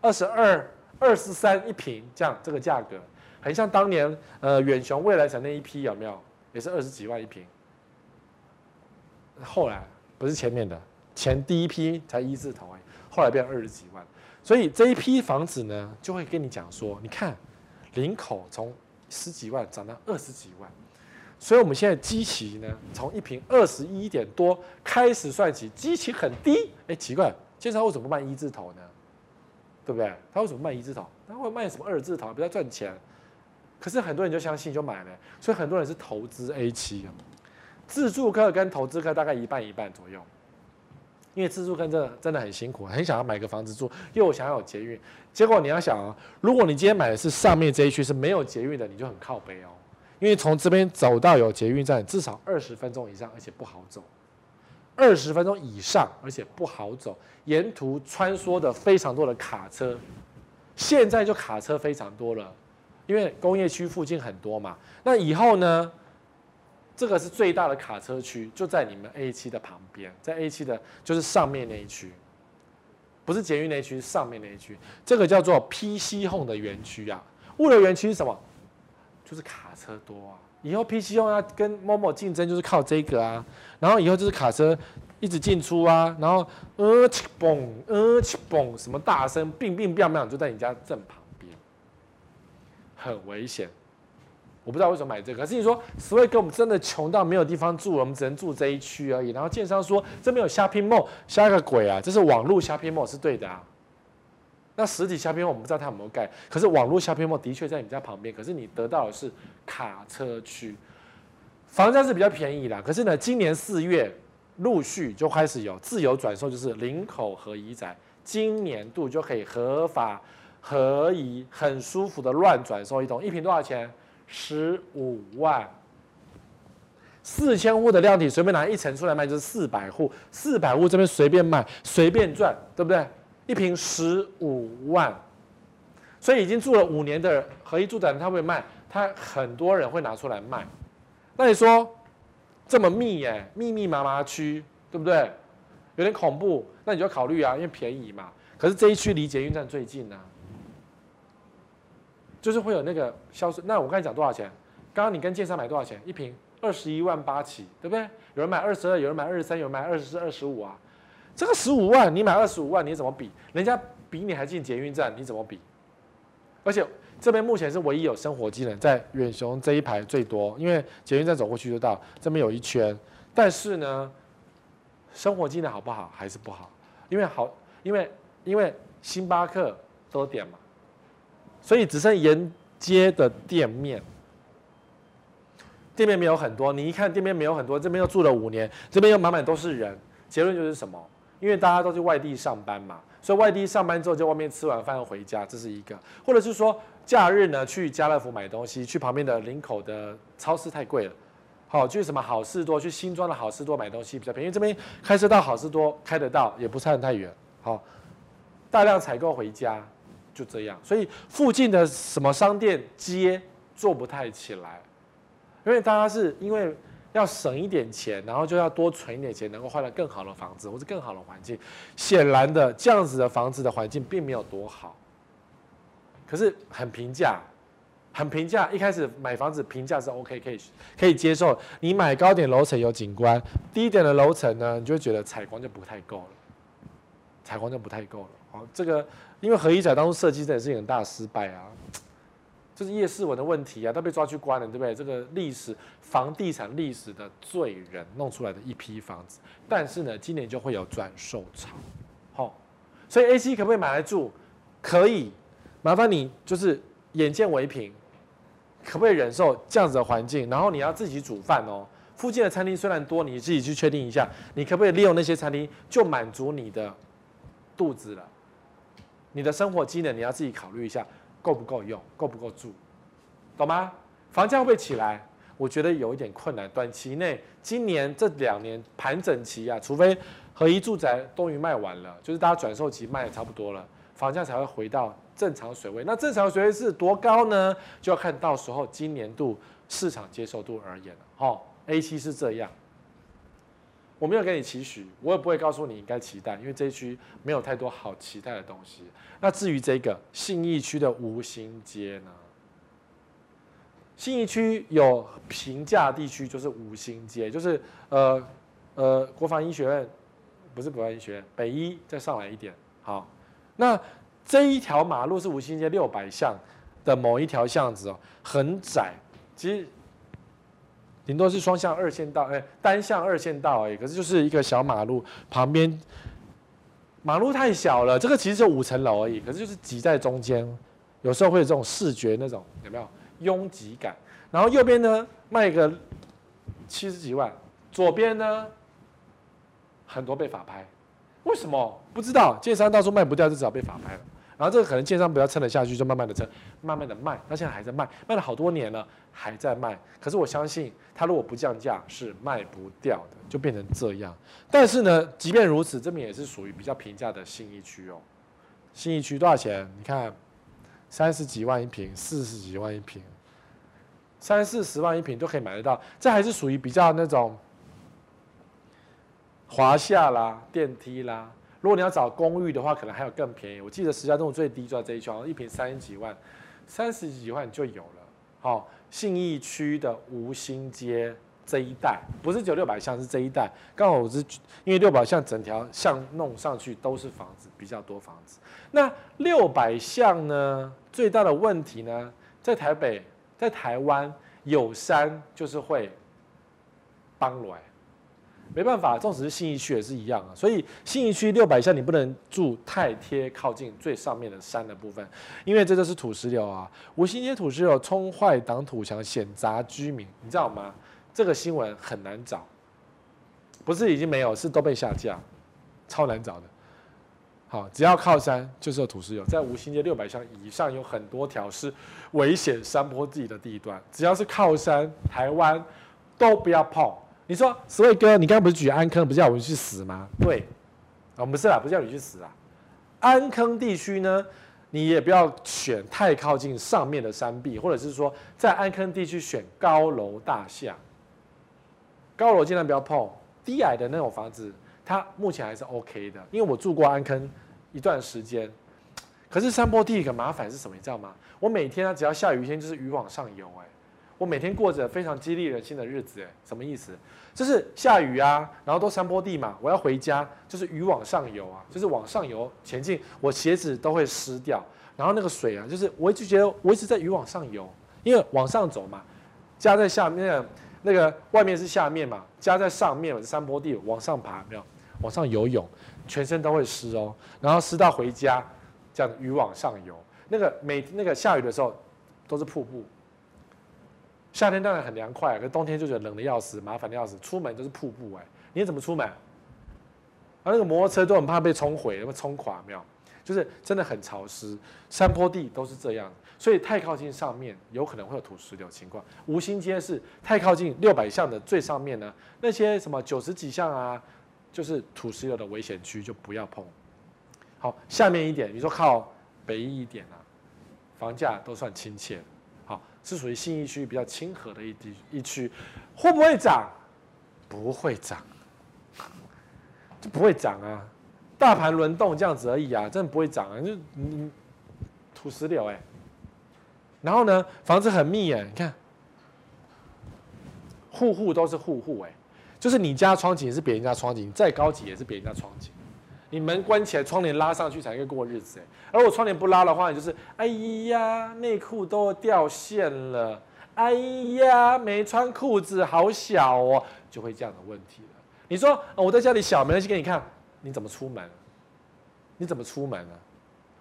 二十二、二十三一平，这样这个价格。很像当年，呃，远雄未来城那一批有没有？也是二十几万一平。后来不是前面的，前第一批才一字头哎，后来变二十几万。所以这一批房子呢，就会跟你讲说，你看，林口从十几万涨到二十几万，所以我们现在基期呢，从一平二十一点多开始算起，基期很低。哎，奇怪，建商为什么不卖一字头呢？对不对？他为什么卖一字头？他会卖什么二字头？比较赚钱。可是很多人就相信就买了，所以很多人是投资 A 七，自住客跟投资客大概一半一半左右，因为自住客真的真的很辛苦，很想要买个房子住，又想要有捷运，结果你要想啊，如果你今天买的是上面这一区是没有捷运的，你就很靠北哦，因为从这边走到有捷运站至少二十分钟以上，而且不好走，二十分钟以上而且不好走，沿途穿梭的非常多的卡车，现在就卡车非常多了。因为工业区附近很多嘛，那以后呢，这个是最大的卡车区，就在你们 A 七的旁边，在 A 七的就是上面那一区，不是捷运那一区，是上面那一区，这个叫做 PC Home 的园区啊。物流园区是什么？就是卡车多啊。以后 PC Home 要跟 Momo 竞争，就是靠这个啊。然后以后就是卡车一直进出啊，然后呃切嘣呃切嘣，什么大声，乒乒乓乓，就在你家正旁。很危险，我不知道为什么买这个。可是你说，Sway 哥，我们真的穷到没有地方住了，我们只能住这一区而已。然后建商说这边有 Shopping Mall，瞎个鬼啊！这是网络 Shopping Mall 是对的啊。那实体 Shopping Mall 我们不知道它有没有盖，可是网络 Shopping Mall 的确在你家旁边。可是你得到的是卡车区，房价是比较便宜的。可是呢，今年四月陆续就开始有自由转售，就是林口和宜宅，今年度就可以合法。合宜很舒服的乱转售一栋，一瓶多少钱？十五万。四千户的量体，随便拿一层出来卖就是四百户，四百户这边随便卖，随便赚，对不对？一瓶十五万，所以已经住了五年的合一住宅，他会卖，他很多人会拿出来卖。那你说这么密耶，密密麻麻区，对不对？有点恐怖，那你就考虑啊，因为便宜嘛。可是这一区离捷运站最近呢、啊。就是会有那个销售，那我刚才讲多少钱？刚刚你跟建商买多少钱？一瓶二十一万八起，对不对？有人买二十二，有人买二十三，有人买二十四、二十五啊。这个十五万，你买二十五万，你怎么比？人家比你还进捷运站，你怎么比？而且这边目前是唯一有生活机能，在远雄这一排最多，因为捷运站走过去就到，这边有一圈。但是呢，生活机能好不好？还是不好？因为好，因为因为星巴克都点嘛。所以只剩沿街的店面，店面没有很多，你一看店面没有很多，这边又住了五年，这边又满满都是人，结论就是什么？因为大家都去外地上班嘛，所以外地上班之后就外面吃完饭回家，这是一个，或者是说假日呢去家乐福买东西，去旁边的林口的超市太贵了，好去什么好事多，去新庄的好事多买东西比较便宜，这边开车到好事多开得到，也不算太远，好，大量采购回家。就这样，所以附近的什么商店街做不太起来，因为大家是因为要省一点钱，然后就要多存一点钱，能够换到更好的房子或者更好的环境。显然的，这样子的房子的环境并没有多好，可是很平价，很平价。一开始买房子平价是 OK，可以可以接受。你买高点楼层有景观，低点的楼层呢，你就会觉得采光就不太够了，采光就不太够了。好，这个。因为何一仔当初设计这也是一个很大失败啊，就是叶世文的问题啊，他被抓去关了，对不对？这个历史房地产历史的罪人弄出来的一批房子，但是呢，今年就会有转售潮，好，所以 A C 可不可以买来住？可以，麻烦你就是眼见为凭，可不可以忍受这样子的环境？然后你要自己煮饭哦，附近的餐厅虽然多，你自己去确定一下，你可不可以利用那些餐厅就满足你的肚子了？你的生活机能你要自己考虑一下，够不够用，够不够住，懂吗？房价会不会起来？我觉得有一点困难。短期内，今年这两年盘整期啊，除非合一住宅终于卖完了，就是大家转售期卖的差不多了，房价才会回到正常水位。那正常水位是多高呢？就要看到时候今年度市场接受度而言了。好，A7 是这样。我没有给你期许，我也不会告诉你应该期待，因为这一区没有太多好期待的东西。那至于这个信义区的吴兴街呢？信义区有平价地区，就是五星街，就是呃呃国防医学院，不是国防医学院，北医再上来一点。好，那这一条马路是五星街六百巷的某一条巷子哦，很窄，其实。顶多是双向二线道，哎，单向二线道而已。可是就是一个小马路旁边，马路太小了，这个其实就五层楼而已。可是就是挤在中间，有时候会有这种视觉那种有没有拥挤感？然后右边呢卖个七十几万，左边呢很多被法拍，为什么？不知道，建商到处卖不掉，就只好被法拍了。然后这个可能建商不要撑得下去，就慢慢的撑，慢慢的卖，他现在还在卖，卖了好多年了，还在卖。可是我相信，他如果不降价，是卖不掉的，就变成这样。但是呢，即便如此，这边也是属于比较平价的信义区哦。信义区多少钱？你看，三十几万一平，四十几万一平，三四十万一平都可以买得到。这还是属于比较那种华夏啦、电梯啦。如果你要找公寓的话，可能还有更便宜。我记得石家庄最低就在这一区，一平三十几万，三十几万就有了。好，信义区的吴兴街这一带，不是只有六百巷，是这一带。刚好我是因为六百巷整条巷弄上去都是房子，比较多房子。那六百巷呢，最大的问题呢，在台北，在台湾有山就是会崩落。没办法，纵使是信义区也是一样啊。所以信义区六百巷，你不能住太贴靠近最上面的山的部分，因为这就是土石流啊。五兴街土石流冲坏挡土墙，险砸居民，你知道吗？这个新闻很难找，不是已经没有，是都被下架，超难找的。好，只要靠山就是有土石流，在五兴街六百巷以上有很多条是危险山坡地的地段，只要是靠山，台湾都不要碰。你说，所以哥，你刚刚不是举安坑，不是叫我们去死吗？对，哦，不是啦，不是叫你去死啊。安坑地区呢，你也不要选太靠近上面的山壁，或者是说在安坑地区选高楼大厦。高楼尽量不要碰，低矮的那种房子，它目前还是 OK 的。因为我住过安坑一段时间，可是山坡地一个麻烦是什么？你知道吗？我每天啊，只要下雨天就是鱼往上游，哎。我每天过着非常激励人心的日子，哎，什么意思？就是下雨啊，然后都山坡地嘛，我要回家，就是鱼往上游啊，就是往上游前进，我鞋子都会湿掉，然后那个水啊，就是我一直觉得我一直在鱼往上游，因为往上走嘛，家在下面，那个外面是下面嘛，家在上面嘛，山坡地往上爬，没有？往上游泳，全身都会湿哦，然后湿到回家，这样鱼往上游，那个每那个下雨的时候。都是瀑布。夏天当然很凉快，可冬天就觉得冷的要死，麻烦的要死。出门都是瀑布哎，你怎么出门？啊，那个摩托车都很怕被冲毁，被冲垮，没有？就是真的很潮湿，山坡地都是这样，所以太靠近上面有可能会有土石流情况。吴兴街是太靠近六百巷的最上面呢，那些什么九十几巷啊，就是土石流的危险区，就不要碰。好，下面一点，你说靠北一一点啊，房价都算亲切。是属于信义区比较亲和的一地一区，会不会涨？不会涨，就不会涨啊！大盘轮动这样子而已啊，真的不会涨啊！就你，土石流哎、然后呢，房子很密哎、你看，户户都是户户哎，就是你家窗景也是别人家窗景，再高级也是别人家窗景。你门关起来，窗帘拉上去才可以过日子哎。而我窗帘不拉的话，就是哎呀，内裤都掉线了，哎呀，没穿裤子，好小哦，就会这样的问题了。你说我在家里小，没关系，给你看，你怎么出门？你怎么出门呢？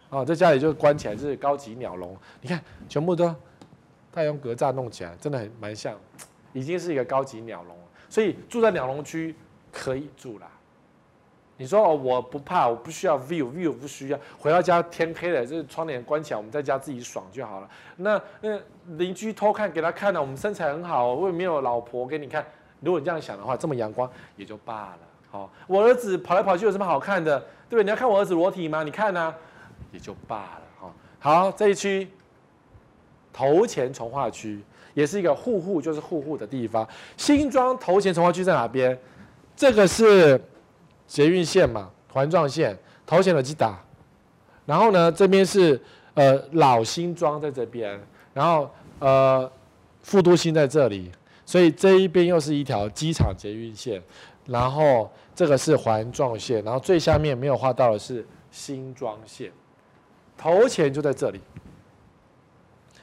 啊，在家里就关起来，就是高级鸟笼。你看，全部都太阳格栅弄起来，真的很蛮像，已经是一个高级鸟笼。所以住在鸟笼区可以住啦。你说哦，我不怕，我不需要 view，view 不需要。回到家天黑了，就是窗帘关起来，我们在家自己爽就好了。那那邻居偷看给他看了，我们身材很好，我也没有老婆给你看。如果你这样想的话，这么阳光也就罢了。好，我儿子跑来跑去有什么好看的？对不对？你要看我儿子裸体吗？你看呢、也就罢了。好，好，这一区头前重化区也是一个户户就是户户的地方。新庄头前重化区在哪边？这个是。捷运线嘛，环状线，头前的机打，然后呢，这边是呃老新庄在这边，然后呃副都心在这里，所以这一边又是一条机场捷运线，然后这个是环状线，然后最下面没有画到的是新庄线，头前就在这里，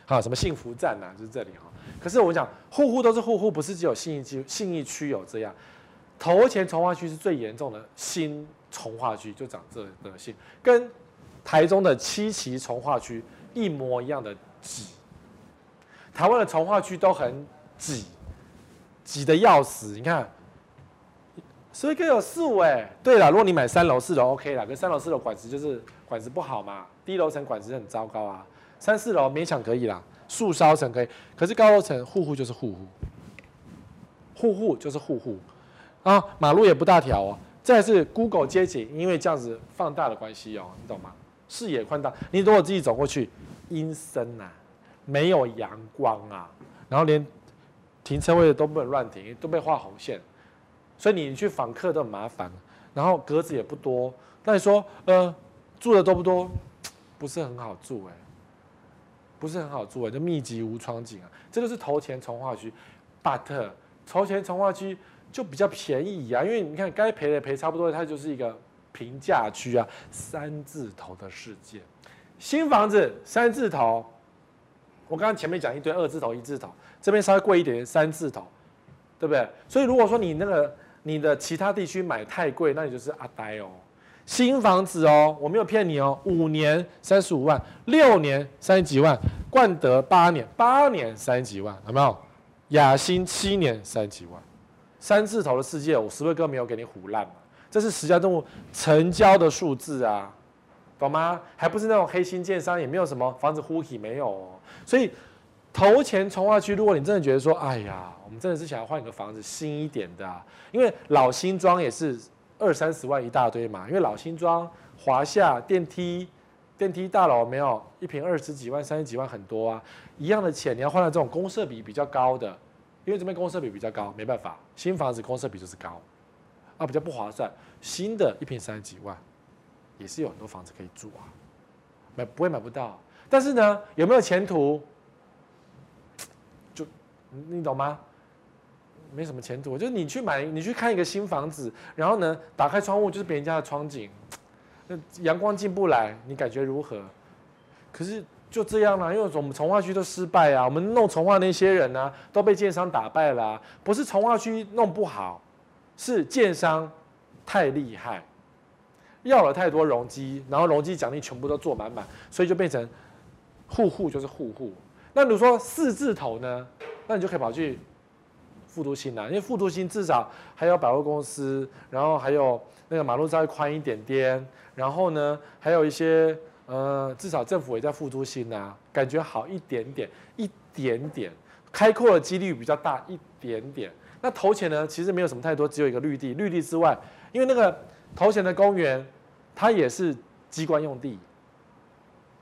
好，什么幸福站呐、啊，就是这里哈。可是我讲户户都是户户，不是只有信义区，信义区有这样。头前重划区是最严重的新重划区，就长这德性，跟台中的七期重划区一模一样的挤。台湾的重划区都很挤，挤得要死。你看，所以可以有四五哎。对了，如果你买三楼四楼 OK 了，跟三楼四楼管子就是管子不好嘛，低楼层管子很糟糕啊。三四楼勉强可以啦，树梢层可以，可是高楼层户户就是户户，户户就是户户。啊，马路也不大条哦。再是 Google 街景，因为这样子放大的关系哦，你懂吗？视野宽大。你如果自己走过去，阴森啊，没有阳光啊，然后连停车位都不能乱停，都被画红线，所以你去访客都很麻烦。然后格子也不多，那你说，呃，住的多不多？不是很好住哎，不是很好住哎，就密集无窗景啊。这个是头前重划区，but 头前重划区。就比较便宜呀、啊，因为你看该赔的赔差不多，它就是一个平价区啊，三字头的世界。新房子三字头，我刚刚前面讲一堆二字头、一字头，这边稍微贵一点三字头，对不对？所以如果说你那个你的其他地区买太贵，那你就是阿呆哦。新房子哦，我没有骗你哦，五年三十五万，六年三十几万，冠德八年八年三十几万，有没有？雅新七年三十几万。三字头的世界，我十位哥没有给你唬烂嘛？这是实价登录成交的数字啊，懂吗？还不是那种黑心建商，也没有什么房子呼吸没有哦。所以头前重划区，如果你真的觉得说，哎呀，我们真的是想要换一个房子新一点的，因为老新庄也是二三十万一大堆嘛。因为老新庄华夏电梯电梯大楼没有一平二十几万、三十几万很多啊，一样的钱你要换到这种公设比比较高的。因为这边公设比比较高，没办法，新房子公设比就是高，啊，比较不划算。新的一平三十几万，也是有很多房子可以住啊，买不会买不到。但是呢，有没有前途？就你懂吗？没什么前途。就是你去买，你去看一个新房子，然后呢，打开窗户就是别人家的窗景，那阳光进不来，你感觉如何？可是。就这样啦，因为我们从化区都失败啊，我们弄从化那些人呢、都被建商打败了、不是从化区弄不好，是建商太厉害，要了太多容积，然后容积奖励全部都做满满，所以就变成户户就是户户。那如说四字头呢，那你就可以跑去复都新啦，因为复都新至少还有百货公司，然后还有那个马路稍微宽一点点，然后呢还有一些呃，至少政府也在副都心呐，感觉好一点点，一点点，开阔的几率比较大一点点。那头前呢，其实没有什么太多，只有一个绿地。绿地之外，因为那个头前的公园，它也是机关用地，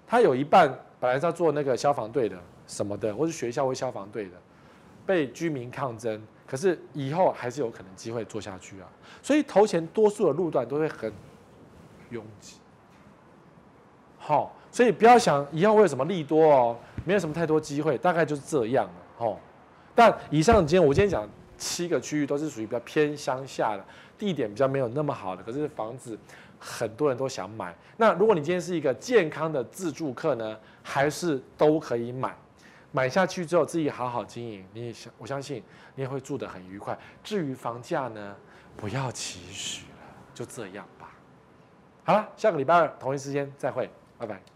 它有一半本来是要做那个消防队的什么的，或是学校或消防队的，被居民抗争，可是以后还是有可能机会做下去啊。所以头前多数的路段都会很拥挤。好，所以不要想以后会有什么利多哦，没有什么太多机会，大概就是这样了。哦，但以上今天我今天讲。七个区域都是属于比较偏乡下的，地点比较没有那么好的，可是房子很多人都想买。那如果你今天是一个健康的自住客呢，还是都可以买。买下去之后自己好好经营，你也相我相信你也会住得很愉快。至于房价呢，不要期许了，就这样吧。好了，下个礼拜二同一时间再会，拜拜。